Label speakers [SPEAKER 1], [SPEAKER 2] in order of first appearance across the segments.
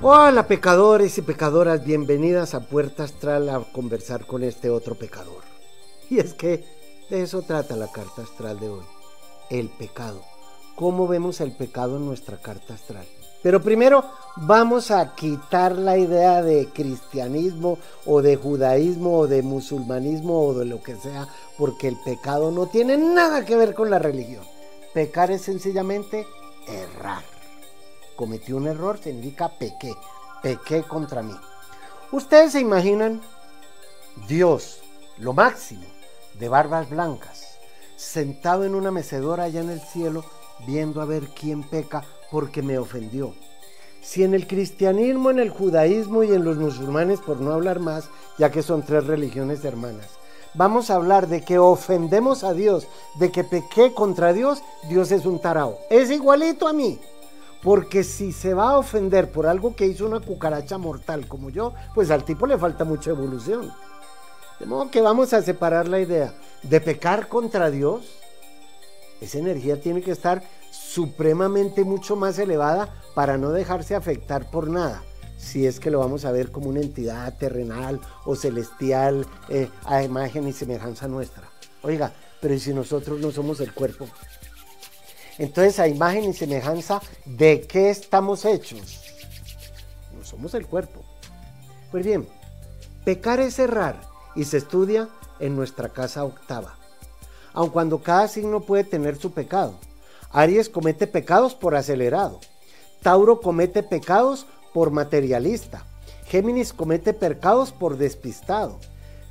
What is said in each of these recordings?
[SPEAKER 1] Hola pecadores y pecadoras, bienvenidas a Puerta Astral a conversar con este otro pecador. Y es que de eso trata la carta astral de hoy, el pecado. ¿Cómo vemos el pecado en nuestra carta astral? Pero primero vamos a quitar la idea de cristianismo o de judaísmo o de musulmanismo o de lo que sea, porque el pecado no tiene nada que ver con la religión. Pecar es sencillamente errar cometí un error, se indica pequé, pequé contra mí. Ustedes se imaginan Dios, lo máximo, de barbas blancas, sentado en una mecedora allá en el cielo, viendo a ver quién peca porque me ofendió. Si en el cristianismo, en el judaísmo y en los musulmanes, por no hablar más, ya que son tres religiones hermanas, vamos a hablar de que ofendemos a Dios, de que pequé contra Dios, Dios es un tarao. Es igualito a mí. Porque si se va a ofender por algo que hizo una cucaracha mortal como yo, pues al tipo le falta mucha evolución. De modo que vamos a separar la idea de pecar contra Dios. Esa energía tiene que estar supremamente mucho más elevada para no dejarse afectar por nada. Si es que lo vamos a ver como una entidad terrenal o celestial eh, a imagen y semejanza nuestra. Oiga, pero si nosotros no somos el cuerpo? Entonces, a imagen y semejanza de qué estamos hechos. No somos el cuerpo. Pues bien, pecar es errar y se estudia en nuestra casa octava. Aun cuando cada signo puede tener su pecado. Aries comete pecados por acelerado. Tauro comete pecados por materialista. Géminis comete pecados por despistado.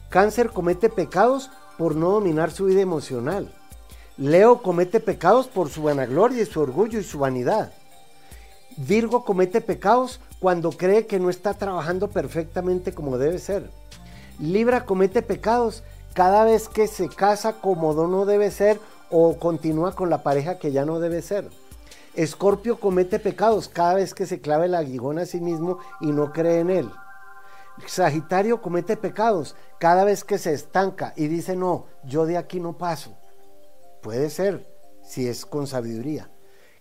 [SPEAKER 1] Cáncer comete pecados por no dominar su vida emocional. Leo comete pecados por su vanagloria y su orgullo y su vanidad. Virgo comete pecados cuando cree que no está trabajando perfectamente como debe ser. Libra comete pecados cada vez que se casa como no debe ser o continúa con la pareja que ya no debe ser. Escorpio comete pecados cada vez que se clava el aguijón a sí mismo y no cree en él. Sagitario comete pecados cada vez que se estanca y dice no, yo de aquí no paso. Puede ser, si es con sabiduría.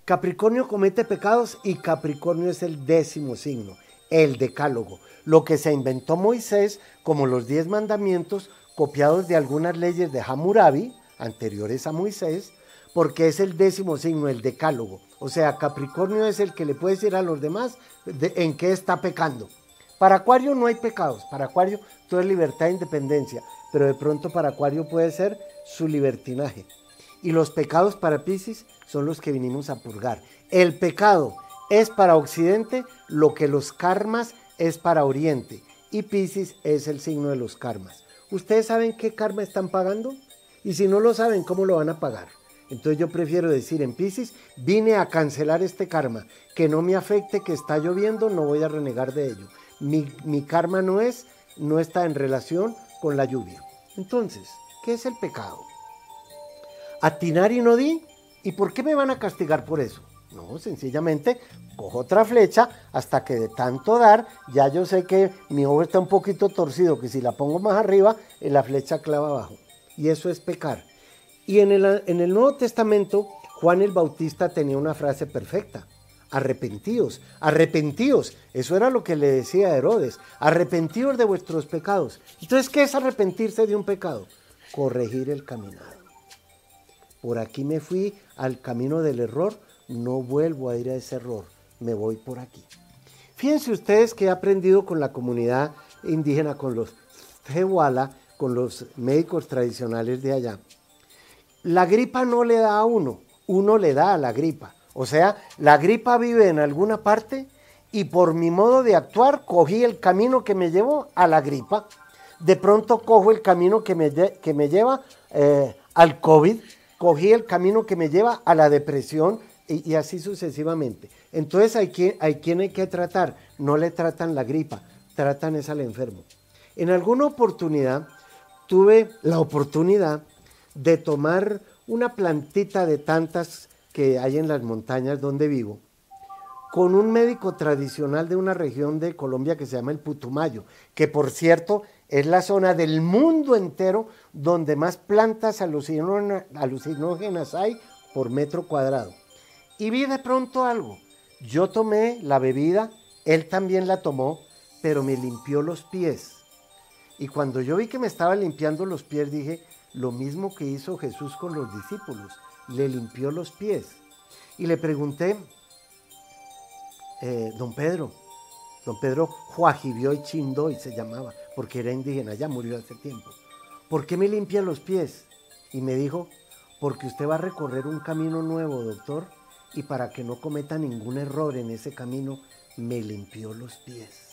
[SPEAKER 1] Capricornio comete pecados y Capricornio es el décimo signo, el decálogo, lo que se inventó Moisés como los diez mandamientos copiados de algunas leyes de Hammurabi, anteriores a Moisés, porque es el décimo signo, el decálogo. O sea, Capricornio es el que le puede decir a los demás en qué está pecando. Para Acuario no hay pecados, para Acuario todo es libertad e independencia, pero de pronto para Acuario puede ser su libertinaje. Y los pecados para Pisces son los que vinimos a purgar. El pecado es para Occidente lo que los karmas es para Oriente. Y Pisces es el signo de los karmas. ¿Ustedes saben qué karma están pagando? Y si no lo saben, ¿cómo lo van a pagar? Entonces yo prefiero decir en Pisces, vine a cancelar este karma, que no me afecte, que está lloviendo, no voy a renegar de ello. Mi, mi karma no es, no está en relación con la lluvia. Entonces, ¿qué es el pecado? Atinar y no di. ¿Y por qué me van a castigar por eso? No, sencillamente cojo otra flecha hasta que de tanto dar, ya yo sé que mi ojo está un poquito torcido, que si la pongo más arriba, eh, la flecha clava abajo. Y eso es pecar. Y en el, Nuevo Testamento, Juan el Bautista tenía una frase perfecta. Arrepentíos, arrepentíos. Eso era lo que le decía Herodes. Arrepentíos de vuestros pecados. Entonces, ¿qué es arrepentirse de un pecado? Corregir el caminado por aquí me fui al camino del error, no vuelvo a ir a ese error, me voy por aquí. Fíjense ustedes que he aprendido con la comunidad indígena, con los Tehuala, con los médicos tradicionales de allá. La gripa no le da a uno, uno le da a la gripa. O sea, la gripa vive en alguna parte y por mi modo de actuar cogí el camino que me llevó a la gripa. De pronto cojo el camino que me, que me lleva eh, al COVID cogí el camino que me lleva a la depresión y, así sucesivamente. Entonces hay quien, hay quien hay que tratar, no le tratan la gripa, tratan es al enfermo. En alguna oportunidad tuve la oportunidad de tomar una plantita de tantas que hay en las montañas donde vivo, con un médico tradicional de una región de Colombia que se llama el Putumayo, que por cierto es la zona del mundo entero donde más plantas alucinógenas hay por metro cuadrado. Y vi de pronto algo. Yo tomé la bebida Él también la tomó, pero me limpió los pies. Y cuando yo vi que me estaba limpiando los pies, dije, lo mismo que hizo Jesús con los discípulos, le limpió los pies. Y le pregunté, eh, don Pedro, don Pedro Juajibió y Chindo y se llamaba, porque era indígena, ya murió hace tiempo. ¿Por qué me limpia los pies? Y me dijo, porque usted va a recorrer un camino nuevo, doctor, y para que no cometa ningún error en ese camino, me limpió los pies.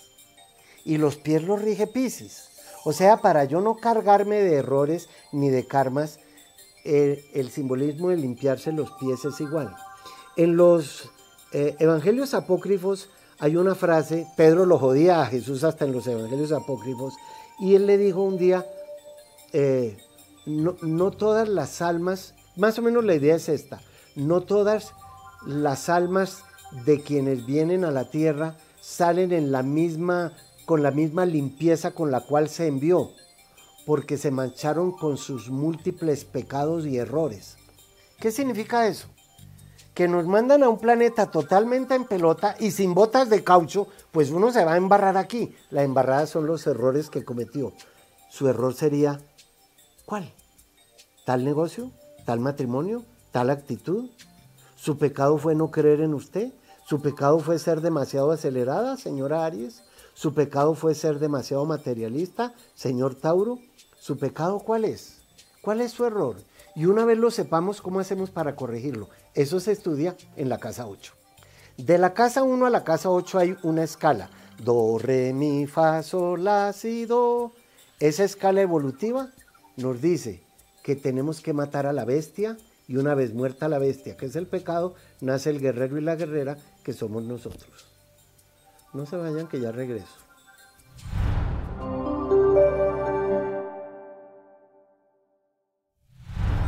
[SPEAKER 1] Y los pies los rige Piscis. O sea, para yo no cargarme de errores ni de karmas, el, simbolismo de limpiarse los pies es igual. En los eh, evangelios apócrifos hay una frase, Pedro lo jodía a Jesús hasta en los evangelios apócrifos, y él le dijo un día, eh, no, no todas las almas, más o menos la idea es esta, no todas las almas de quienes vienen a la tierra salen en la misma con la misma limpieza con la cual se envió, porque se mancharon con sus múltiples pecados y errores. ¿Qué significa eso? Que nos mandan a un planeta totalmente en pelota y sin botas de caucho, pues uno se va a embarrar aquí. La embarrada son los errores que cometió. Su error sería, ¿cuál? ¿Tal negocio? ¿Tal matrimonio? ¿Tal actitud? ¿Su pecado fue no creer en usted? ¿Su pecado fue ser demasiado acelerada, señora Aries? Su pecado fue ser demasiado materialista, señor Tauro. ¿Su pecado cuál es? ¿Cuál es su error? Y una vez lo sepamos, ¿cómo hacemos para corregirlo? Eso se estudia en la casa 8. De la casa 1 a la casa 8 hay una escala. Do, re, mi, fa, sol, la, si, do. Esa escala evolutiva nos dice que tenemos que matar a la bestia y una vez muerta la bestia, que es el pecado, nace el guerrero y la guerrera, que somos nosotros. No se vayan que ya regreso.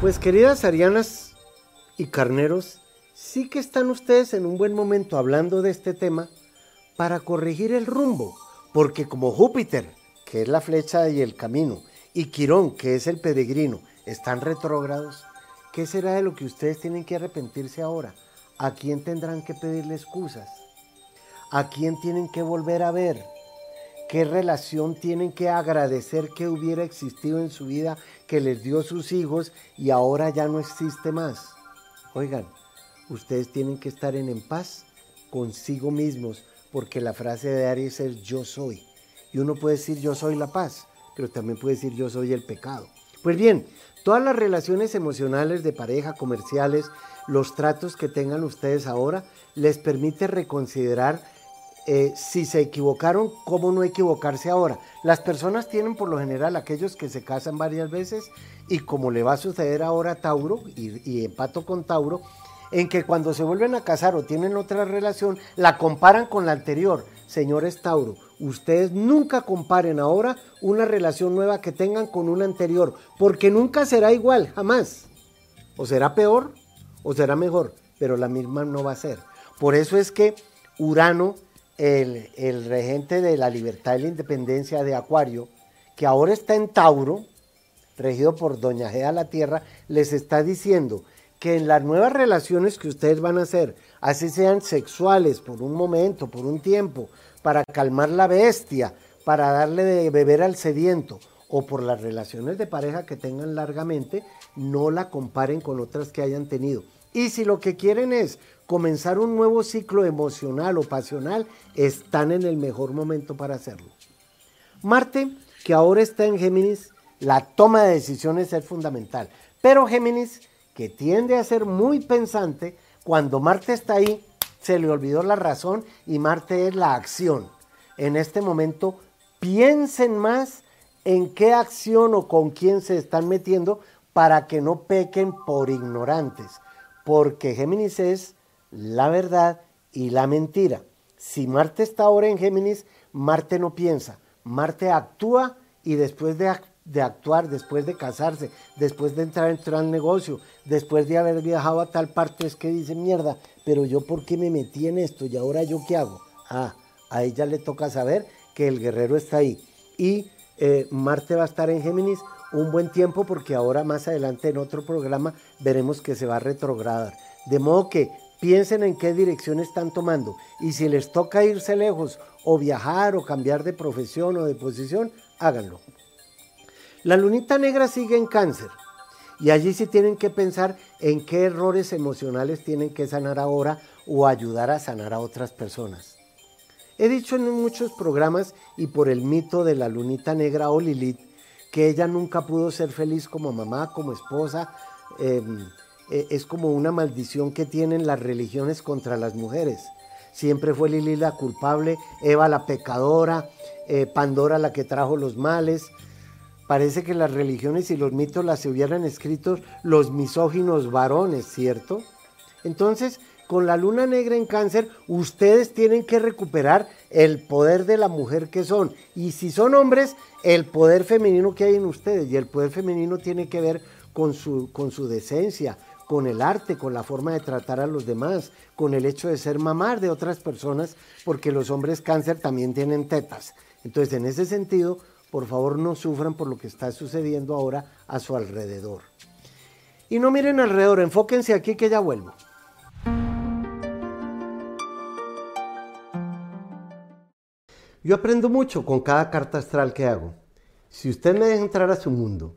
[SPEAKER 1] Pues queridas arianas y carneros, sí que están ustedes en un buen momento hablando de este tema para corregir el rumbo, porque como Júpiter, que es la flecha y el camino, y Quirón, que es el peregrino, están retrógrados, ¿qué será de lo que ustedes tienen que arrepentirse ahora? ¿A quién tendrán que pedirle excusas? ¿A quién tienen que volver a ver? ¿Qué relación tienen que agradecer que hubiera existido en su vida que les dio sus hijos y ahora ya no existe más? Oigan, ustedes tienen que estar en, paz consigo mismos porque la frase de Aries es yo soy. Y uno puede decir yo soy la paz, pero también puede decir yo soy el pecado. Pues bien, todas las relaciones emocionales de pareja, comerciales, los tratos que tengan ustedes ahora, les permite reconsiderar eh, si se equivocaron, ¿cómo no equivocarse ahora? Las personas tienen por lo general aquellos que se casan varias veces y como le va a suceder ahora a Tauro, y, y empato con Tauro, en que cuando se vuelven a casar o tienen otra relación, la comparan con la anterior. Señores Tauro, ustedes nunca comparen ahora una relación nueva que tengan con una anterior, porque nunca será igual, jamás. O será peor o será mejor, pero la misma no va a ser. Por eso es que Urano el, regente de la libertad y la independencia de Acuario, que ahora está en Tauro, regido por Doña Gea la Tierra, les está diciendo que en las nuevas relaciones que ustedes van a hacer, así sean sexuales por un momento, por un tiempo, para calmar la bestia, para darle de beber al sediento, o por las relaciones de pareja que tengan largamente, no la comparen con otras que hayan tenido. Y si lo que quieren es comenzar un nuevo ciclo emocional o pasional, están en el mejor momento para hacerlo. Marte, que ahora está en Géminis, la toma de decisiones es fundamental. Pero Géminis, que tiende a ser muy pensante, cuando Marte está ahí, se le olvidó la razón y Marte es la acción. En este momento, piensen más en qué acción o con quién se están metiendo para que no pequen por ignorantes, porque Géminis es la verdad y la mentira. Si Marte está ahora en Géminis, Marte no piensa, Marte actúa y después de, actuar, después de casarse, después de entrar en al negocio, después de haber viajado a tal parte, es que dice, mierda, pero yo por qué me metí en esto y ahora yo qué hago. Ah, a ella le toca saber que el guerrero está ahí. Y eh, Marte va a estar en Géminis un buen tiempo porque ahora más adelante en otro programa veremos que se va a retrogradar. De modo que piensen en qué dirección están tomando y si les toca irse lejos o viajar o cambiar de profesión o de posición, háganlo. La lunita negra sigue en cáncer y allí sí tienen que pensar en qué errores emocionales tienen que sanar ahora o ayudar a sanar a otras personas. He dicho en muchos programas y por el mito de la lunita negra o Lilith que ella nunca pudo ser feliz como mamá, como esposa. Em, e, es como una maldición que tienen las religiones contra las mujeres. Siempre fue Lilith la culpable, Eva la pecadora, eh, Pandora la que trajo los males. Parece que las religiones y los mitos las hubieran escrito los misóginos varones, ¿cierto? Entonces, con la luna negra en cáncer, ustedes tienen que recuperar el poder de la mujer que son. Y si son hombres, el poder femenino que hay en ustedes. Y el poder femenino tiene que ver con su, con su decencia, con el arte, con la forma de tratar a los demás, con el hecho de ser mamar de otras personas, porque los hombres cáncer también tienen tetas. Entonces, en ese sentido, por favor no sufran por lo que está sucediendo ahora a su alrededor. Y no miren alrededor, enfóquense aquí que ya vuelvo. Yo aprendo mucho con cada carta astral que hago. Si usted me deja entrar a su mundo,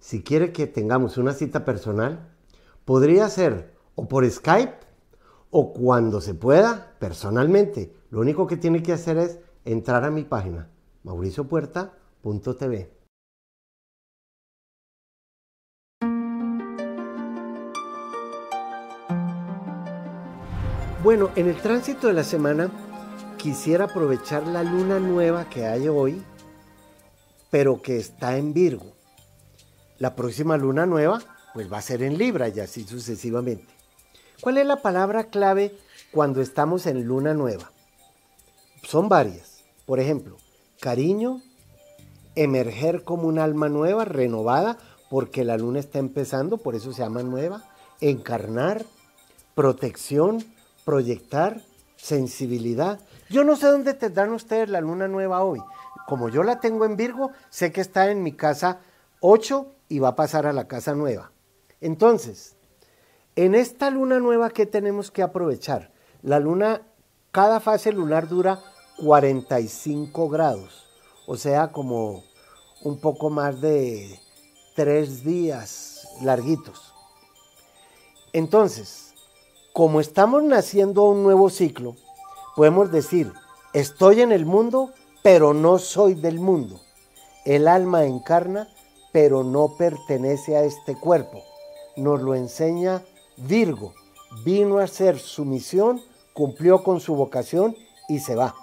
[SPEAKER 1] si quiere que tengamos una cita personal, podría ser o por Skype o cuando se pueda personalmente. Lo único que tiene que hacer es entrar a mi página mauriciopuerta.tv. Bueno, en el tránsito de la semana quisiera aprovechar la luna nueva que hay hoy, pero que está en Virgo. La próxima luna nueva, pues va a ser en Libra y así sucesivamente. ¿Cuál es la palabra clave cuando estamos en luna nueva? Son varias. Por ejemplo, cariño, emerger como un alma nueva, renovada, porque la luna está empezando, por eso se llama nueva, encarnar, protección, proyectar, sensibilidad. Yo no sé dónde tendrán ustedes la luna nueva hoy. Como yo la tengo en Virgo, sé que está en mi casa 8 y va a pasar a la casa nueva. Entonces, en esta luna nueva, ¿qué tenemos que aprovechar? La luna, cada fase lunar dura 45 grados, o sea, como un poco más de tres días larguitos. Entonces, como estamos naciendo un nuevo ciclo, podemos decir, estoy en el mundo, pero no soy del mundo. El alma encarna, pero no pertenece a este cuerpo. Nos lo enseña Virgo. Vino a hacer su misión, cumplió con su vocación y se va.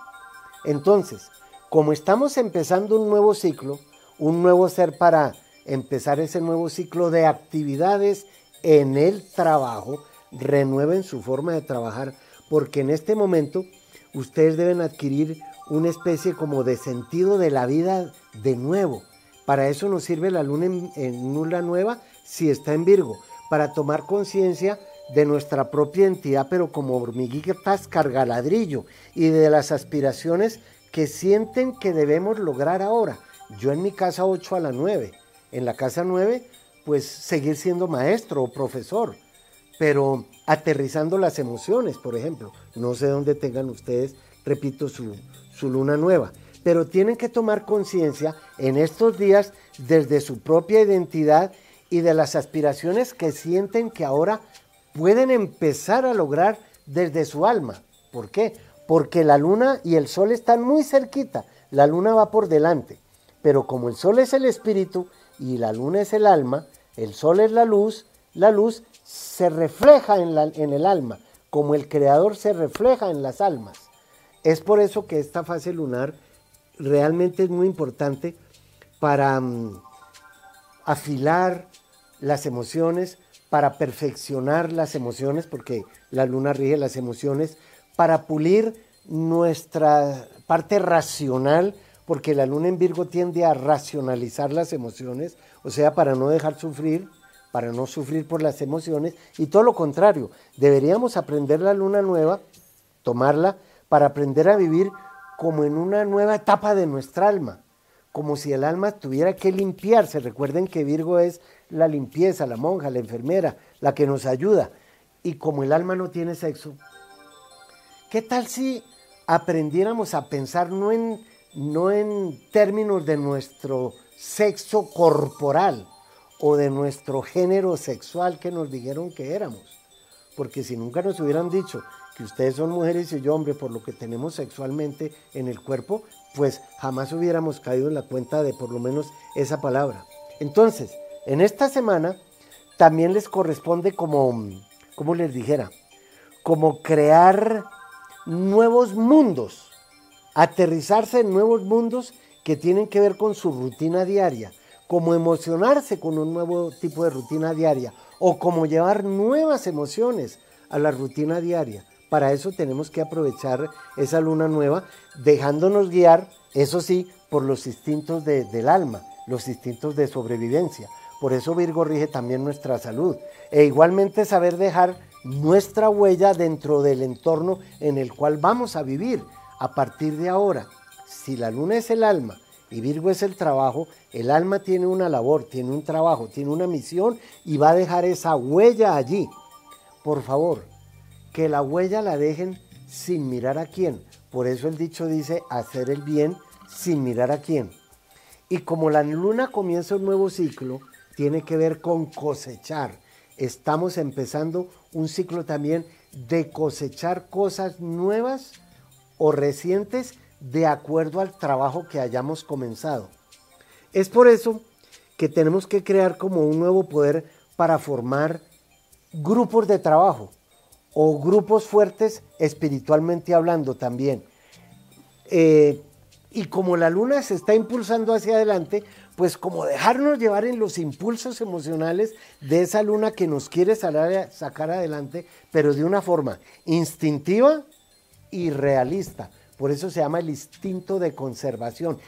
[SPEAKER 1] Entonces, como estamos empezando un nuevo ciclo, un nuevo ser para empezar ese nuevo ciclo de actividades en el trabajo, renueven su forma de trabajar, porque en este momento ustedes deben adquirir una especie como de sentido de la vida de nuevo. Para eso nos sirve la luna en, nula nueva si está en Virgo, para tomar conciencia de nuestra propia entidad, pero como hormiguitas cargaladrillo, y de las aspiraciones que sienten que debemos lograr ahora. Yo en mi casa 8 a la 9, en la casa 9, pues seguir siendo maestro o profesor, pero aterrizando las emociones, por ejemplo. No sé dónde tengan ustedes, repito, su, su luna nueva, pero tienen que tomar conciencia en estos días desde su propia identidad y de las aspiraciones que sienten que ahora pueden empezar a lograr desde su alma. ¿Por qué? Porque la luna y el sol están muy cerquita, la luna va por delante, pero como el sol es el espíritu y la luna es el alma, el sol es la luz, la luz se refleja en, el alma, como el creador se refleja en las almas. Es por eso que esta fase lunar realmente es muy importante para mm, afilar las emociones, para perfeccionar las emociones, porque la luna rige las emociones, para pulir nuestra parte racional, porque la luna en Virgo tiende a racionalizar las emociones, o sea, para no dejar sufrir, para no sufrir por las emociones y todo lo contrario, deberíamos aprender la luna nueva, tomarla para aprender a vivir como en una nueva etapa de nuestra alma, como si el alma tuviera que limpiarse. Recuerden que Virgo es la limpieza, la monja, la enfermera, la que nos ayuda. y como el alma no tiene sexo, ¿qué tal si aprendiéramos a pensar no en, no en términos de nuestro sexo corporal o de nuestro género sexual que nos dijeron que éramos? Porque si nunca nos hubieran dicho que ustedes son mujeres y yo hombre por lo que tenemos sexualmente en el cuerpo, pues jamás hubiéramos caído en la cuenta de por lo menos esa palabra. Entonces, en esta semana también les corresponde como, como les dijera, como crear nuevos mundos, aterrizarse en nuevos mundos que tienen que ver con su rutina diaria, como emocionarse con un nuevo tipo de rutina diaria o como llevar nuevas emociones a la rutina diaria. Para eso tenemos que aprovechar esa luna nueva, dejándonos guiar, eso sí, por los instintos del alma, los instintos de sobrevivencia. Por eso Virgo rige también nuestra salud. E igualmente saber dejar nuestra huella dentro del entorno en el cual vamos a vivir a partir de ahora. Si la luna es el alma y Virgo es el trabajo, el alma tiene una labor, tiene un trabajo, tiene una misión y va a dejar esa huella allí. Por favor, que la huella la dejen sin mirar a quién. Por eso el dicho dice hacer el bien sin mirar a quién. Y como la luna comienza un nuevo ciclo, tiene que ver con cosechar. Estamos empezando un ciclo también de cosechar cosas nuevas o recientes de acuerdo al trabajo que hayamos comenzado. Es por eso que tenemos que crear como un nuevo poder para formar grupos de trabajo o grupos fuertes espiritualmente hablando también. Eh, y como la luna se está impulsando hacia adelante, pues como dejarnos llevar en los impulsos emocionales de esa luna que nos quiere sacar adelante, pero de una forma instintiva y realista. Por eso se llama el instinto de conservación.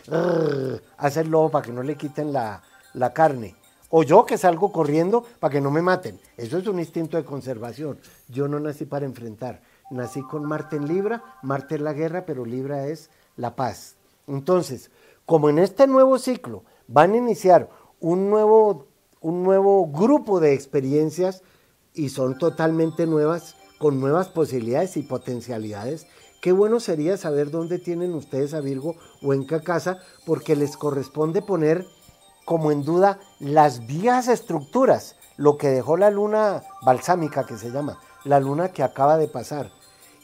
[SPEAKER 1] hace el lobo para que no le quiten la, la carne. O yo que salgo corriendo para que no me maten. Eso es un instinto de conservación. Yo no nací para enfrentar. Nací con Marte en Libra. Marte es la guerra, pero Libra es la paz. Entonces, como en este nuevo ciclo van a iniciar un nuevo, un nuevo grupo de experiencias y son totalmente nuevas, con nuevas posibilidades y potencialidades, qué bueno sería saber dónde tienen ustedes a Virgo o en qué casa, porque les corresponde poner como en duda las viejas estructuras, lo que dejó la luna balsámica que se llama, la luna que acaba de pasar,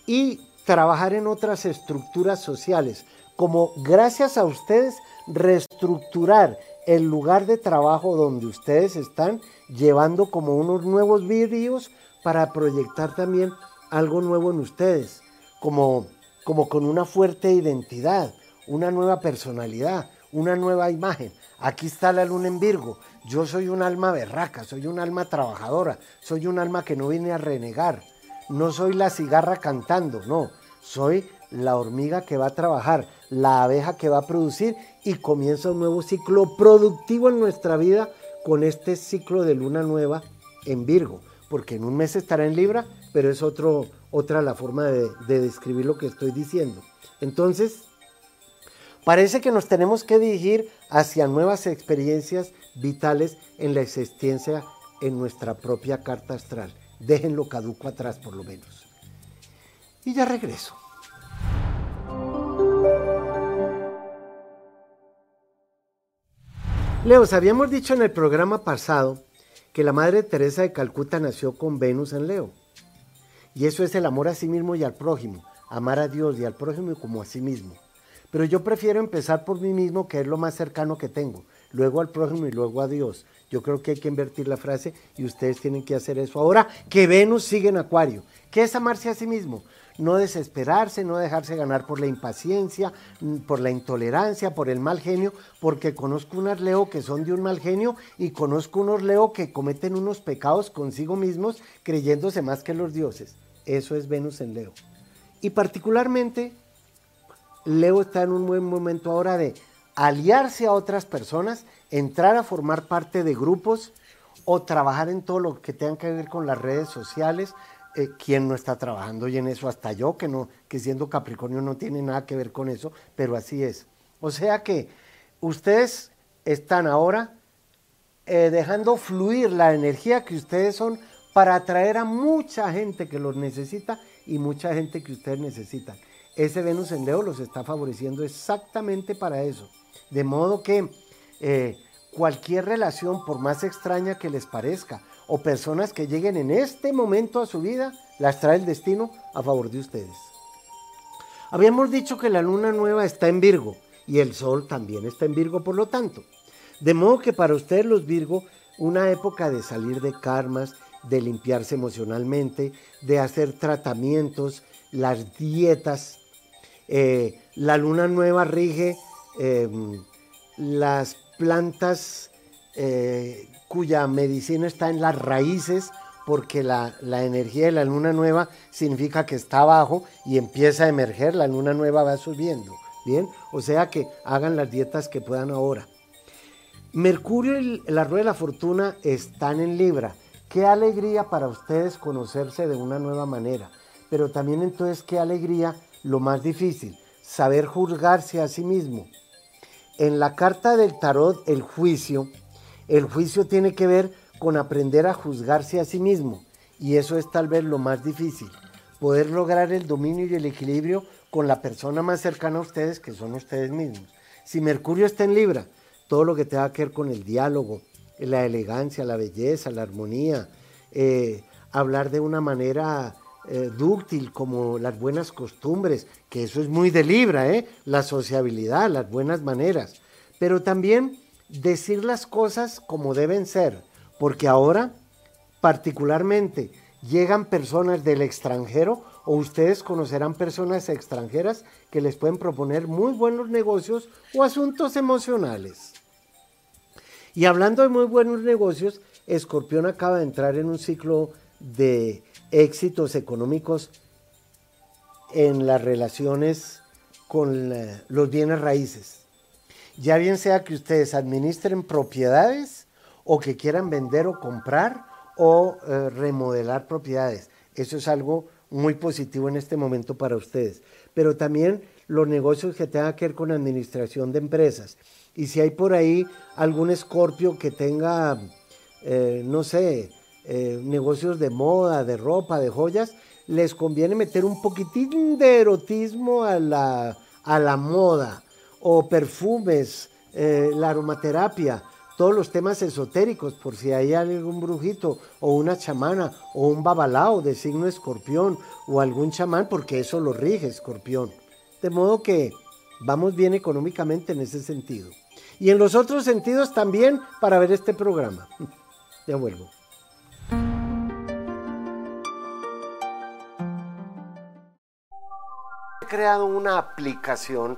[SPEAKER 1] y trabajar en otras estructuras sociales, como gracias a ustedes reestructurar el lugar de trabajo donde ustedes están, llevando como unos nuevos vidrios para proyectar también algo nuevo en ustedes, como, como con una fuerte identidad, una nueva personalidad, una nueva imagen. Aquí está la luna en Virgo. Yo soy un alma berraca, soy un alma trabajadora, soy un alma que no viene a renegar. No soy la cigarra cantando, no. Soy la hormiga que va a trabajar, la abeja que va a producir y comienza un nuevo ciclo productivo en nuestra vida con este ciclo de luna nueva en Virgo. Porque en un mes estará en Libra, pero es otro, otra la forma de, de describir lo que estoy diciendo. Entonces, Parece que nos tenemos que dirigir hacia nuevas experiencias vitales en la existencia en nuestra propia carta astral. Déjenlo caduco atrás por lo menos. Y ya regreso. Leo, habíamos dicho en el programa pasado que la Madre Teresa de Calcuta nació con Venus en Leo. Y eso es el amor a sí mismo y al prójimo, amar a Dios y al prójimo como a sí mismo. Pero yo prefiero empezar por mí mismo, que es lo más cercano que tengo, luego al prójimo y luego a Dios. Yo creo que hay que invertir la frase y ustedes tienen que hacer eso. Ahora que Venus sigue en Acuario, ¿qué es amarse a sí mismo? No desesperarse, no dejarse ganar por la impaciencia, mm, por la intolerancia, por el mal genio, porque conozco unas Leo que son de un mal genio y conozco unos Leo que cometen unos pecados consigo mismos creyéndose más que los dioses. Eso es Venus en Leo. Y particularmente Leo está en un buen momento ahora de aliarse a otras personas, entrar a formar parte de grupos o trabajar en todo lo que tenga que ver con las redes sociales. Eh, ¿Quién no está trabajando y en eso? Hasta yo, que, no, que siendo Capricornio no tiene nada que ver con eso, pero así es. O sea que ustedes están ahora eh, dejando fluir la energía que ustedes son para atraer a mucha gente que los necesita y mucha gente que ustedes necesitan. Ese Venus en Leo los está favoreciendo exactamente para eso. De modo que eh, cualquier relación, por más extraña que les parezca, o personas que lleguen en este momento a su vida, las trae el destino a favor de ustedes. Habíamos dicho que la luna nueva está en Virgo y el sol también está en Virgo, por lo tanto. De modo que para ustedes los Virgo, una época de salir de karmas, de limpiarse emocionalmente, de hacer tratamientos, las dietas. Eh, la luna nueva rige em, las plantas eh, cuya medicina está en las raíces, porque la, la, energía de la luna nueva significa que está abajo y empieza a emerger, la luna nueva va subiendo. Bien, o sea que hagan las dietas que puedan ahora. Mercurio y la rueda de la fortuna están en Libra. Qué alegría para ustedes conocerse de una nueva manera. Pero también entonces qué alegría lo más difícil, saber juzgarse a sí mismo. En la carta del tarot, el juicio, el juicio tiene que ver con aprender a juzgarse a sí mismo. Y eso es tal vez lo más difícil. Poder lograr el dominio y el equilibrio con la persona más cercana a ustedes, que son ustedes mismos. Si Mercurio está en Libra, todo lo que tenga que ver con el diálogo, la elegancia, la belleza, la armonía, eh, hablar de una manera eh, dúctil como las buenas costumbres, que eso es muy de Libra, ¿eh? la sociabilidad, las buenas maneras, pero también decir las cosas como deben ser, porque ahora particularmente llegan personas del extranjero o ustedes conocerán personas extranjeras que les pueden proponer muy buenos negocios o asuntos emocionales. Y hablando de muy buenos negocios, Escorpión acaba de entrar en un ciclo de éxitos económicos en las relaciones con los bienes raíces. Ya bien sea que ustedes administren propiedades o que quieran vender o comprar o eh, remodelar propiedades. Eso es algo muy positivo en este momento para ustedes. Pero también los negocios que tengan que ver con administración de empresas. Y si hay por ahí algún escorpio que tenga, eh, no sé, eh, negocios de moda, de ropa, de joyas, les conviene meter un poquitín de erotismo a la, a la moda, o perfumes, eh, la aromaterapia, todos los temas esotéricos, por si hay algún brujito o una chamana o un babalao de signo escorpión o algún chamán, porque eso lo rige escorpión. De modo que vamos bien económicamente en ese sentido. Y en los otros sentidos también para ver este programa. Ya vuelvo. He creado una aplicación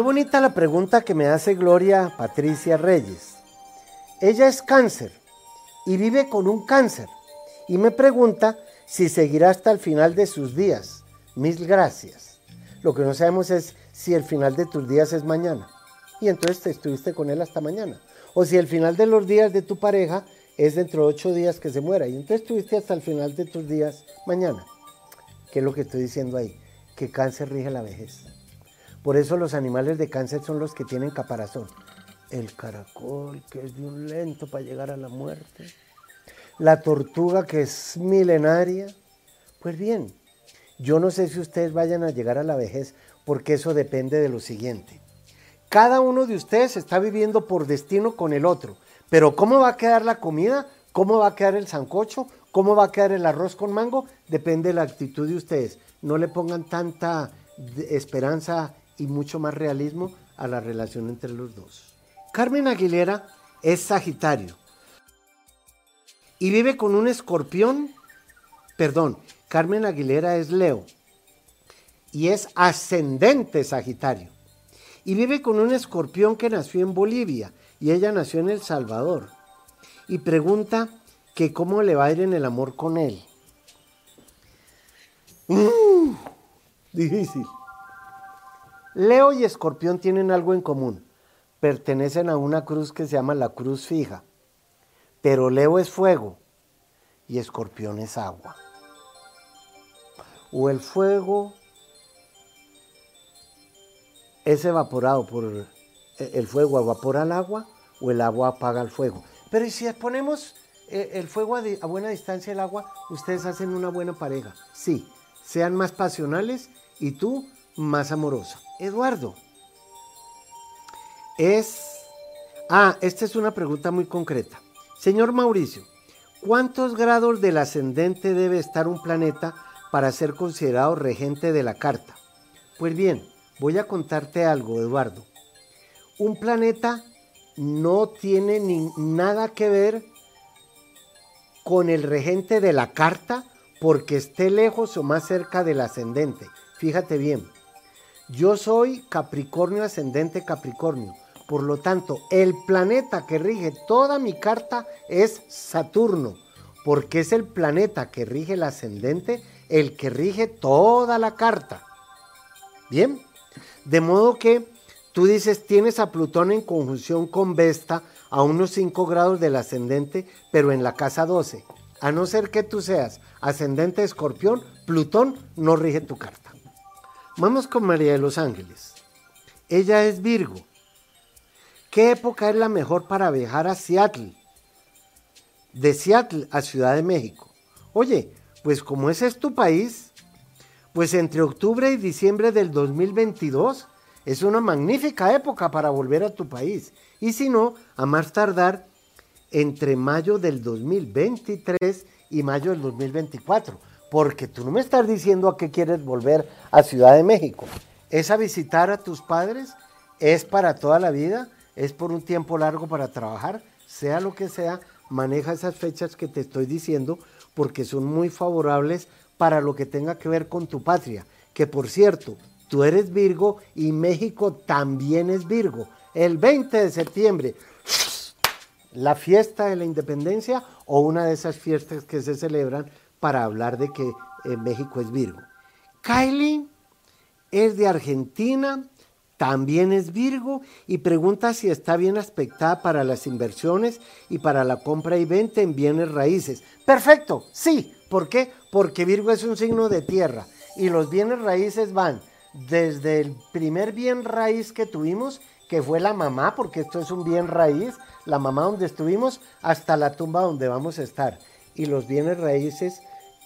[SPEAKER 1] Qué bonita la pregunta que me hace Gloria Patricia Reyes. Ella es cáncer y vive con un cáncer. Y me pregunta si seguirá hasta el final de sus días. Mil gracias. Lo que no sabemos es si el final de tus días es mañana. Y entonces te estuviste con él hasta mañana. O si el final de los días de tu pareja es dentro de ocho días que se muera. Y entonces estuviste hasta el final de tus días mañana. ¿Qué es lo que estoy diciendo ahí? Que cáncer rige la vejez. Por eso los animales de cáncer son los que tienen caparazón el caracol que es de un lento para llegar a la muerte, la tortuga que es milenaria. Pues bien, yo no sé si ustedes vayan a llegar a la vejez porque eso depende de lo siguiente. Cada uno de ustedes está viviendo por destino con el otro, pero ¿cómo va a quedar la comida? ¿Cómo va a quedar el sancocho? ¿Cómo va a quedar el arroz con mango? Depende de la actitud de ustedes. No le pongan tanta esperanza y mucho más realismo a la relación entre los dos. Carmen Aguilera es Sagitario y vive con un escorpión, perdón, Carmen Aguilera es Leo y es ascendente Sagitario y vive con un escorpión que nació en Bolivia y ella nació en El Salvador y pregunta que cómo le va a ir en el amor con él. Mm, difícil. Leo y Escorpión tienen algo en común. Pertenecen a una cruz que se llama la cruz fija. Pero Leo es fuego y Escorpión es agua. O el fuego es evaporado por el fuego, evapora el agua o el agua apaga el fuego. Pero si ponemos eh, el fuego a, a buena distancia del agua, ustedes hacen una buena pareja. Sí, sean más pasionales y tú más amorosa. Eduardo, es... Ah, esta es una pregunta muy concreta. Señor Mauricio, ¿cuántos grados del ascendente debe estar un planeta para ser considerado regente de la carta? Pues bien, voy a contarte algo, Eduardo. Un planeta no tiene ni nada que ver con el regente de la carta porque esté lejos o más cerca del ascendente. Fíjate bien, yo soy Capricornio ascendente Capricornio. Por lo tanto, el planeta que rige toda mi carta es Saturno, porque es el planeta que rige el ascendente, el que rige toda la carta. Bien, de modo que tú dices, tienes a Plutón en conjunción con Vesta a unos 5 grados del ascendente, pero en la casa 12. A no ser que tú seas ascendente escorpión, Plutón no rige tu carta. Vamos con María de los Ángeles. Ella es Virgo. ¿Qué época es la mejor para viajar a Seattle? De Seattle a Ciudad de México. Oye, pues como ese es tu país, pues entre octubre y diciembre del 2022 es una magnífica época para volver a tu país. Y si no, a más tardar entre mayo del 2023 y mayo del 2024. Porque tú no me estás diciendo a qué quieres volver a Ciudad de México. ¿Es a visitar a tus padres? ¿Es para toda la vida? ¿Es por un tiempo largo para trabajar? Sea lo que sea, maneja esas fechas que te estoy diciendo porque son muy favorables para lo que tenga que ver con tu patria. Que por cierto, tú eres Virgo y México también es Virgo. El 20 de septiembre la fiesta de la independencia o una de esas fiestas que se celebran para hablar de que eh, México es Virgo. Kylie es de Argentina, también es Virgo y pregunta si está bien aspectada para las inversiones y para la compra y venta en bienes raíces. Perfecto, sí. ¿Por qué? Porque Virgo es un signo de tierra y los bienes raíces van desde el primer bien raíz que tuvimos, que fue la mamá, porque esto es un bien raíz, la mamá donde estuvimos hasta la tumba donde vamos a estar. Y los bienes raíces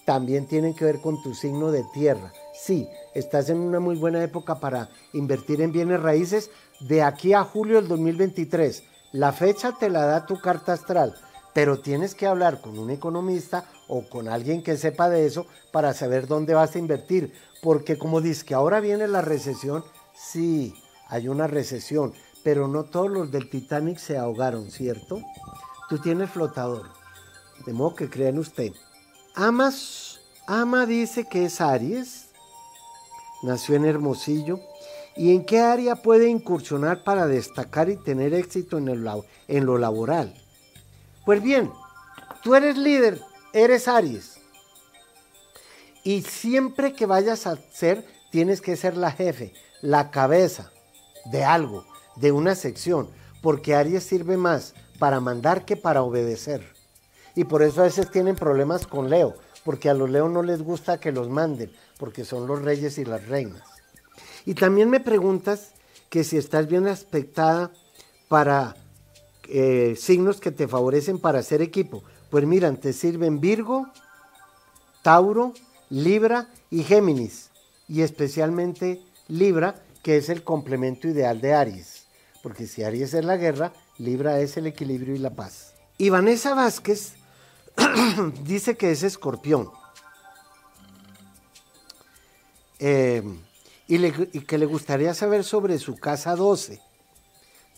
[SPEAKER 1] también tienen que ver con tu signo de tierra. Sí, estás en una muy buena época para invertir en bienes raíces de aquí a julio del 2023. La fecha te la da tu carta astral, pero tienes que hablar con un economista o con alguien que sepa de eso para saber dónde vas a invertir. Porque como dices que ahora viene la recesión, sí, hay una recesión, pero no todos los del Titanic se ahogaron, ¿cierto? Tú tienes flotador, de modo que crean usted. Amas, Ama dice que es Aries, nació en Hermosillo, y en qué área puede incursionar para destacar y tener éxito en, en lo laboral. Pues bien, tú eres líder, eres Aries, y siempre que vayas a ser, tienes que ser la jefe, la cabeza de algo de una sección, porque Aries sirve más para mandar que para obedecer. Y por eso a veces tienen problemas con Leo, porque a los Leo no les gusta que los manden, porque son los reyes y las reinas. Y también me preguntas que si estás bien aspectada para eh, signos que te favorecen para hacer equipo. Pues miran, te sirven Virgo, Tauro, Libra y Géminis. Y especialmente Libra, que es el complemento ideal de Aries porque si Aries es la guerra, Libra es el equilibrio y la paz. Y Vanessa Vázquez dice que es escorpión. Eh, y, y, que le gustaría saber sobre su casa 12.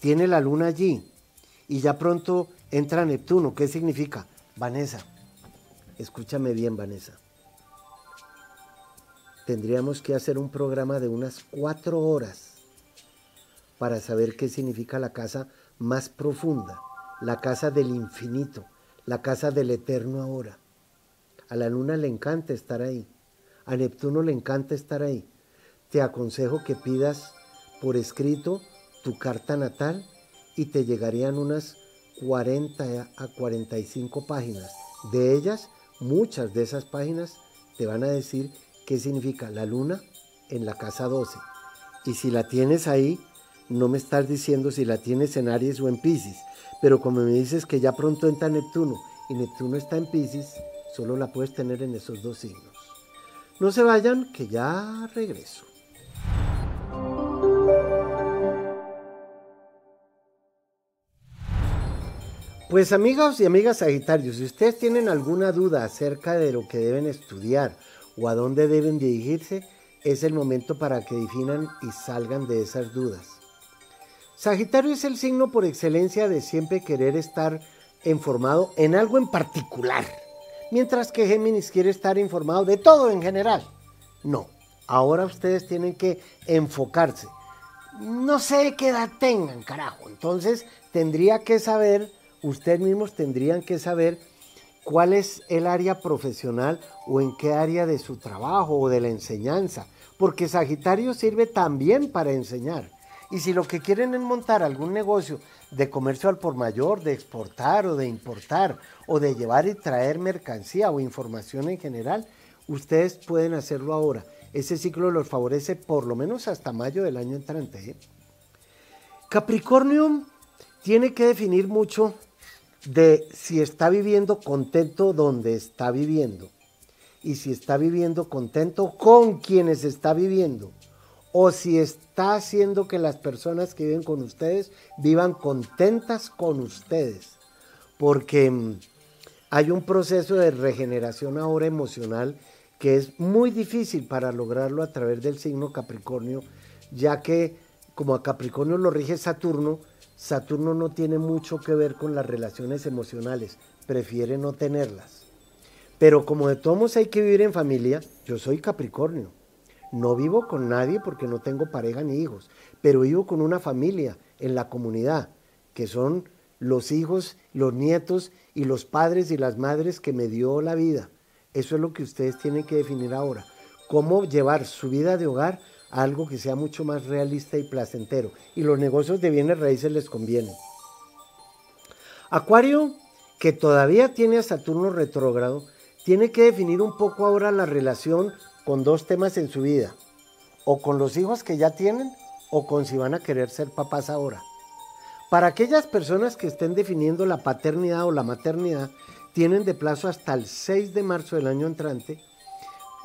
[SPEAKER 1] Tiene la luna allí y ya pronto entra Neptuno. ¿Qué significa? Vanessa, escúchame bien, Vanessa. Tendríamos que hacer un programa de unas cuatro horas para saber qué significa la casa más profunda, la casa del infinito, la casa del eterno ahora. A la luna le encanta estar ahí. A Neptuno le encanta estar ahí. Te aconsejo que pidas por escrito tu carta natal y te llegarían unas 40 a 45 páginas. De ellas, muchas de esas páginas te van a decir qué significa la luna en la casa 12. Y si la tienes ahí, no me estás diciendo si la tienes en Aries o en Pisces, pero como me dices que ya pronto entra Neptuno y Neptuno está en Pisces, solo la puedes tener en esos dos signos. No se vayan, que ya regreso. Pues amigos y amigas Sagitarios, si ustedes tienen alguna duda acerca de lo que deben estudiar o a dónde deben dirigirse, es el momento para que definan y salgan de esas dudas. Sagitario es el signo por excelencia de siempre querer estar informado en algo en particular, mientras que Géminis quiere estar informado de todo en general. No, ahora ustedes tienen que enfocarse. No sé qué edad tengan, carajo. Entonces tendría que saber, ustedes mismos tendrían que saber cuál es el área profesional o en qué área de su trabajo o de la enseñanza, porque Sagitario sirve también para enseñar. Y si lo que quieren es montar algún negocio de comercio al por mayor, de exportar o de importar, o de llevar y traer mercancía o información en general, ustedes pueden hacerlo ahora. Ese ciclo los favorece por lo menos hasta mayo del año entrante. ¿eh? Capricornio tiene que definir mucho de si está viviendo contento donde está viviendo y si está viviendo contento con quienes está viviendo o si está haciendo que las personas que viven con ustedes vivan contentas con ustedes. Porque mm, hay un proceso de regeneración ahora emocional que es muy difícil para lograrlo a través del signo Capricornio, ya que como a Capricornio lo rige Saturno, Saturno no tiene mucho que ver con las relaciones emocionales, prefiere no tenerlas. Pero como de todos hay que vivir en familia, yo soy Capricornio. No vivo con nadie porque no tengo pareja ni hijos, pero vivo con una familia en la comunidad, que son los hijos, los nietos y los padres y las madres que me dio la vida. Eso es lo que ustedes tienen que definir ahora. Cómo llevar su vida de hogar a algo que sea mucho más realista y placentero. Y los negocios de bienes raíces les convienen. Acuario, que todavía tiene a Saturno retrógrado, tiene que definir un poco ahora la relación con dos temas en su vida, o con los hijos que ya tienen, o con si van a querer ser papás ahora. Para aquellas personas que estén definiendo la paternidad o la maternidad, tienen de plazo hasta el 6 de marzo del año entrante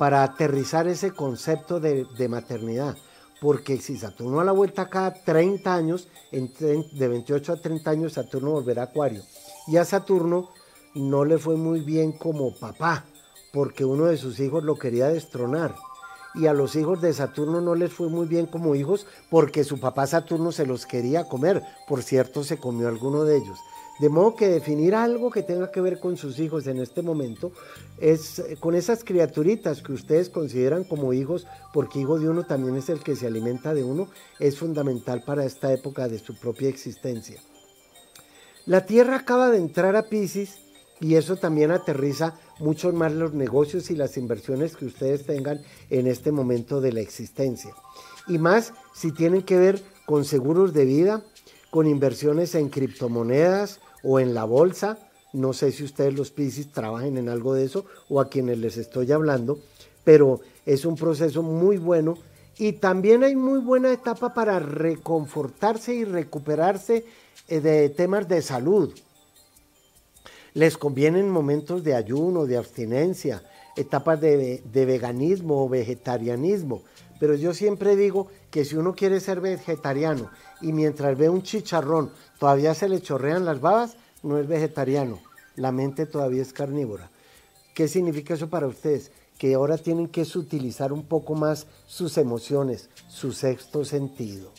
[SPEAKER 1] para aterrizar ese concepto de, maternidad. Porque si Saturno a la vuelta cada 30 años, de 28 a 30 años Saturno volverá a Acuario. Y a Saturno no le fue muy bien como papá porque uno de sus hijos lo quería destronar. Y a los hijos de Saturno no les fue muy bien como hijos porque su papá Saturno se los quería comer. Por cierto, se comió alguno de ellos. De modo que definir algo que tenga que ver con sus hijos en este momento es eh, con esas criaturitas que ustedes consideran como hijos, porque hijo de uno también es el que se alimenta de uno, es fundamental para esta época de su propia existencia. La Tierra acaba de entrar a Pisces y eso también aterriza mucho más los negocios y las inversiones que ustedes tengan en este momento de la existencia. Y más si tienen que ver con seguros de vida, con inversiones en criptomonedas o en la bolsa. No sé si ustedes los Piscis trabajen en algo de eso o a quienes les estoy hablando, pero es un proceso muy bueno y también hay muy buena etapa para reconfortarse y recuperarse eh, de temas de salud les convienen momentos de ayuno, de abstinencia, etapas de, veganismo o vegetarianismo. Pero yo siempre digo que si uno quiere ser vegetariano y mientras ve un chicharrón todavía se le chorrean las babas, no es vegetariano. La mente todavía es carnívora. ¿Qué significa eso para ustedes? Que ahora tienen que utilizar un poco más sus emociones, su sexto sentido.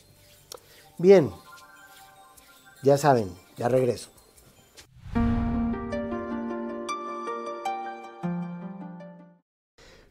[SPEAKER 1] Bien, ya saben, ya regreso.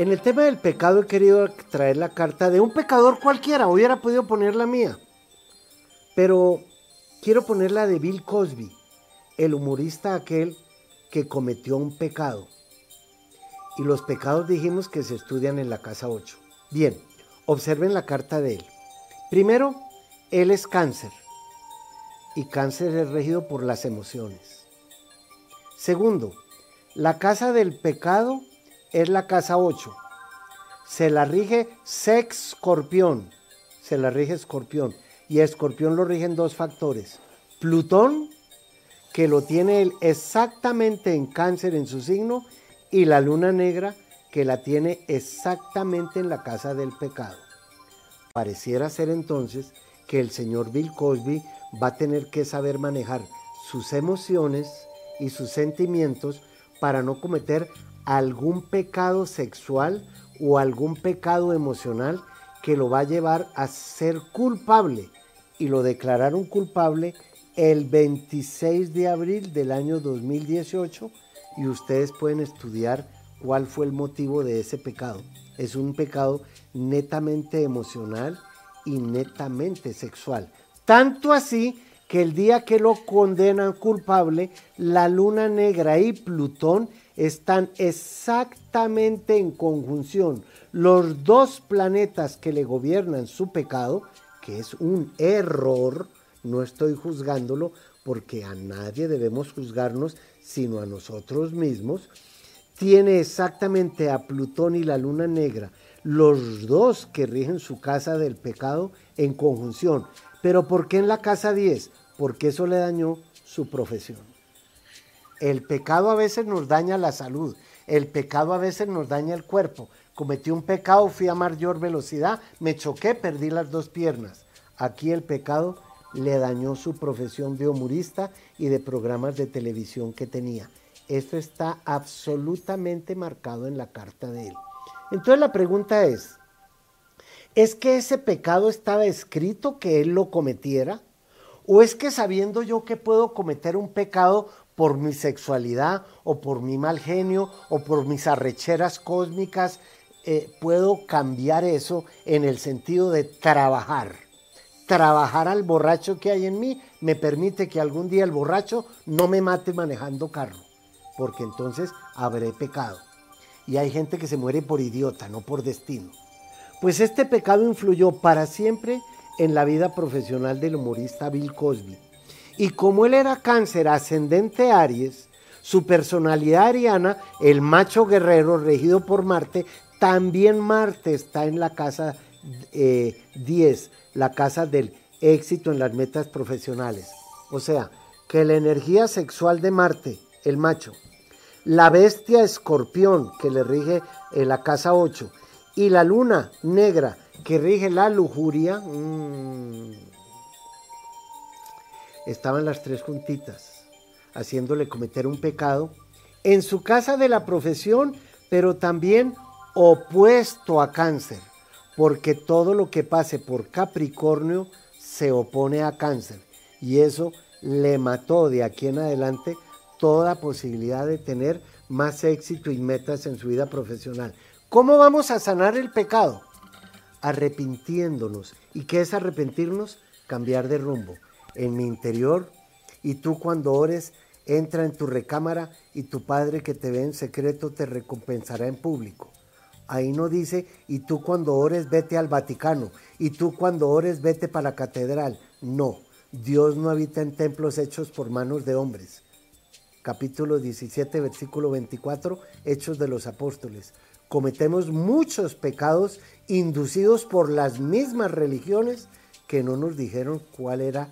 [SPEAKER 1] En el tema del pecado he querido traer la carta de un pecador cualquiera, hubiera podido poner la mía, pero quiero poner la de Bill Cosby, el humorista aquel que cometió un pecado. Y los pecados dijimos que se estudian en la casa 8. Bien, observen la carta de él. Primero, él es cáncer y cáncer es regido por las emociones. Segundo, la casa del pecado es la casa 8. Se la rige sex escorpión. Se la rige escorpión. Y escorpión lo rigen dos factores. Plutón, que lo tiene él exactamente en cáncer en su signo, y la luna negra, que la tiene exactamente en la casa del pecado. Pareciera ser entonces que el señor Bill Cosby va a tener que saber manejar sus emociones y sus sentimientos para no cometer algún pecado sexual o algún pecado emocional que lo va a llevar a ser culpable. Y lo declararon culpable el 26 de abril del año 2018 y ustedes pueden estudiar cuál fue el motivo de ese pecado. Es un pecado netamente emocional y netamente sexual. Tanto así que el día que lo condenan culpable, la luna negra y Plutón están exactamente en conjunción. Los dos planetas que le gobiernan su pecado, que es un error, no estoy juzgándolo porque a nadie debemos juzgarnos sino a nosotros mismos, tiene exactamente a Plutón y la luna negra, los dos que rigen su casa del pecado en conjunción. Pero ¿por qué en la casa 10? Porque eso le dañó su profesión. El pecado a veces nos daña la salud, el pecado a veces nos daña el cuerpo. Cometí un pecado, fui a mayor velocidad, me choqué, perdí las dos piernas. Aquí el pecado le dañó su profesión de humorista y de programas de televisión que tenía. Esto está absolutamente marcado en la carta de él. Entonces la pregunta es, ¿es que ese pecado estaba escrito que él lo cometiera? ¿O es que sabiendo yo que puedo cometer un pecado por mi sexualidad o por mi mal genio o por mis arrecheras cósmicas, eh, puedo cambiar eso en el sentido de trabajar? Trabajar al borracho que hay en mí me permite que algún día el borracho no me mate manejando carro porque entonces habré pecado. Y hay gente que se muere por idiota, no por destino. Pues este pecado influyó para siempre en la vida profesional del humorista Bill Cosby. Y como él era cáncer ascendente Aries, su personalidad ariana, el macho guerrero regido por Marte, también Marte está en la casa 10, eh, la casa del éxito en las metas profesionales. O sea, que la energía sexual de Marte, el macho, la bestia escorpión que le rige en la casa 8 y la luna negra que rige la lujuria, mm, estaban las tres juntitas, haciéndole cometer un pecado en su casa de la profesión, pero también opuesto a cáncer, porque todo lo que pase por Capricornio se opone a cáncer y eso le mató de aquí en adelante toda posibilidad de tener más éxito y metas en su vida profesional. ¿Cómo vamos a sanar el pecado? Arrepintiéndonos. ¿Y qué es arrepentirnos? Cambiar de rumbo. En mi interior, y tú cuando ores, entra en tu recámara y tu Padre que te ve en secreto te recompensará en público. Ahí no dice, y tú cuando ores vete al Vaticano, y tú cuando ores vete para la catedral. No, Dios no habita en templos hechos por manos de hombres capítulo 17, versículo 24, Hechos de los Apóstoles. Cometemos muchos pecados inducidos por las mismas religiones que no nos dijeron cuál era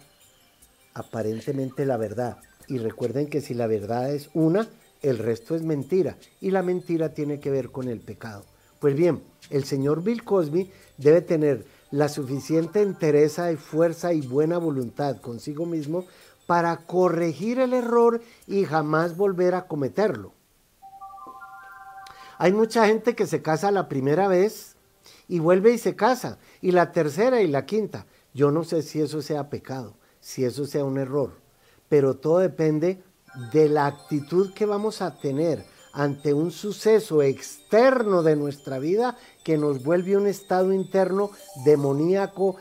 [SPEAKER 1] aparentemente la verdad. Y recuerden que si la verdad es una, el resto es mentira. Y la mentira tiene que ver con el pecado. Pues bien, el señor Bill Cosby debe tener la suficiente entereza y fuerza y buena voluntad consigo mismo para corregir el error y jamás volver a cometerlo. Hay mucha gente que se casa la primera vez y vuelve y se casa, y la tercera y la quinta, Yo no sé si eso sea pecado, si eso sea un error, pero todo depende de la actitud que vamos a tener ante un suceso externo de nuestra vida que nos vuelve un estado interno demoníaco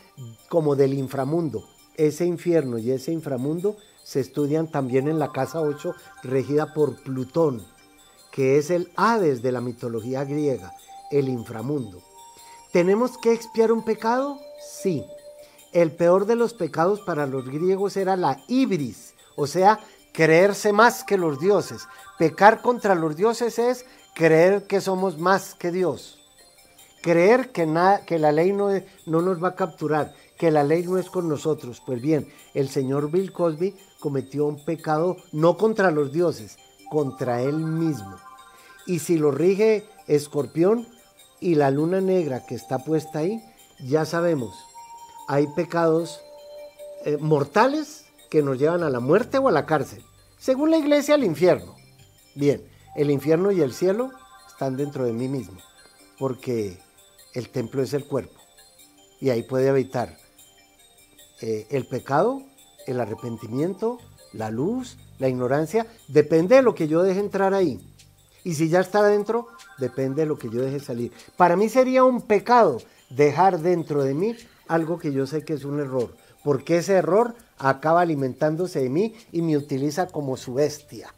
[SPEAKER 1] como del inframundo. Ese infierno y ese inframundo se estudian también en la casa 8 regida por Plutón, que es el Hades de la mitología griega, el inframundo. ¿Tenemos que expiar un pecado? Sí. El peor de los pecados para los griegos era la ibris, o sea, creerse más que los dioses. Pecar contra los dioses es creer que somos más que Dios. Creer que, la ley no nos va a capturar, que la ley no es con nosotros. Pues bien, el señor Bill Cosby cometió un pecado no contra los dioses, contra él mismo. Y si lo rige Escorpión y la luna negra que está puesta ahí, ya sabemos, hay pecados eh, mortales que nos llevan a la muerte o a la cárcel. Según la iglesia, al infierno. Bien, el infierno y el cielo están dentro de mí mismo, porque el templo es el cuerpo. Y ahí puede habitar eh, el pecado, el arrepentimiento, la luz, la ignorancia. Depende de lo que yo deje entrar ahí. Y si ya está adentro, depende de lo que yo deje salir. Para mí sería un pecado dejar dentro de mí algo que yo sé que es un error, porque ese error acaba alimentándose de mí y me utiliza como su bestia.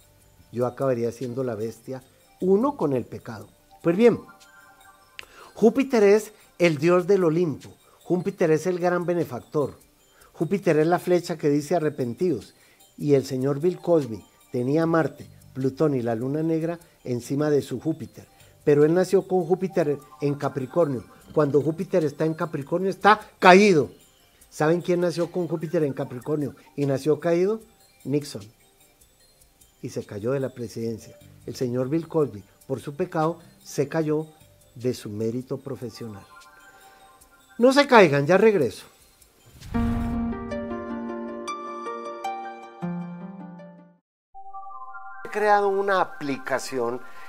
[SPEAKER 1] Yo acabaría siendo la bestia, uno con el pecado. Pues bien, Júpiter es el dios del Olimpo, Júpiter es el gran benefactor, Júpiter es la flecha que dice arrepentidos, y el señor Bill Cosby tenía Marte, Plutón y la Luna Negra encima de su Júpiter. Pero él nació con Júpiter en Capricornio. Cuando Júpiter está en Capricornio está caído. ¿Saben quién nació con Júpiter en Capricornio y nació caído? Nixon. Y se cayó de la presidencia. El señor Bill Cosby, por su pecado, se cayó de su mérito profesional. No se caigan, ya regreso. He creado una aplicación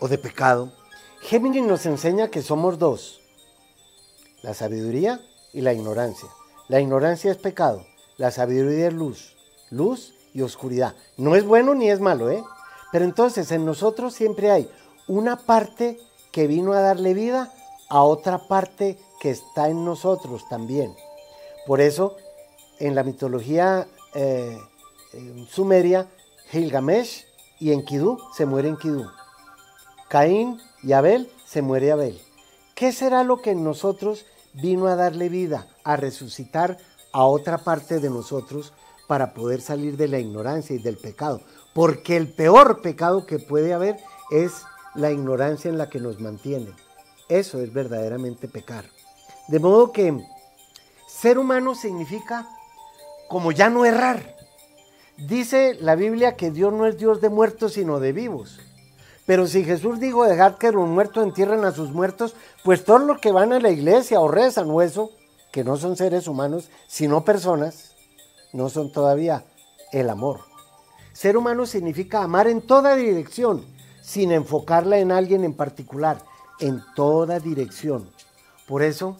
[SPEAKER 1] o de pecado, Géminis nos enseña que somos dos, la sabiduría y la ignorancia. La ignorancia es pecado, la sabiduría es luz, luz y oscuridad. No es bueno ni es malo, ¿eh? Pero entonces en nosotros siempre hay una parte que vino a darle vida a otra parte que está en nosotros también. Por eso, en la mitología eh, sumeria, Gilgamesh y Enkidu se muere Enkidu. Caín y Abel se muere Abel. ¿Qué será lo que en nosotros vino a darle vida, a resucitar a otra parte de nosotros para poder salir de la ignorancia y del pecado. Porque el peor pecado que puede haber es la ignorancia en la que nos mantiene. Eso es verdaderamente pecar. De modo que ser humano significa como ya no errar. Dice la Biblia que Dios no es Dios de muertos, sino de vivos. Pero si Jesús dijo dejar que los muertos entierren a sus muertos, pues todos los que van a la iglesia o rezan o eso, que no son seres humanos, sino personas, no son todavía el amor. Ser humano significa amar en toda dirección, sin enfocarla en alguien en particular, en toda dirección. Por eso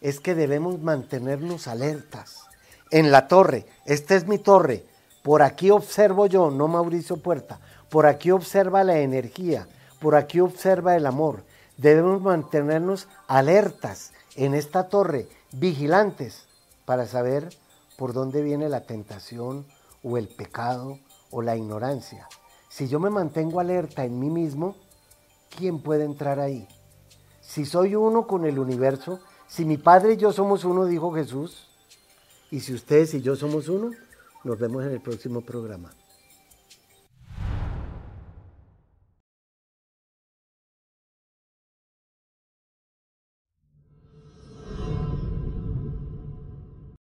[SPEAKER 1] es que debemos mantenernos alertas. En la torre, esta es mi torre, por aquí observo yo, no Mauricio Puerta, por aquí observa la energía, por aquí observa el amor. Debemos mantenernos alertas en esta torre, vigilantes, para saber por dónde viene la tentación o el pecado o la ignorancia. Si yo me mantengo alerta en mí mismo, ¿quién puede entrar ahí? Si soy uno con el universo, si mi Padre y yo somos uno, dijo Jesús, y si ustedes y yo somos uno, nos vemos en el próximo programa.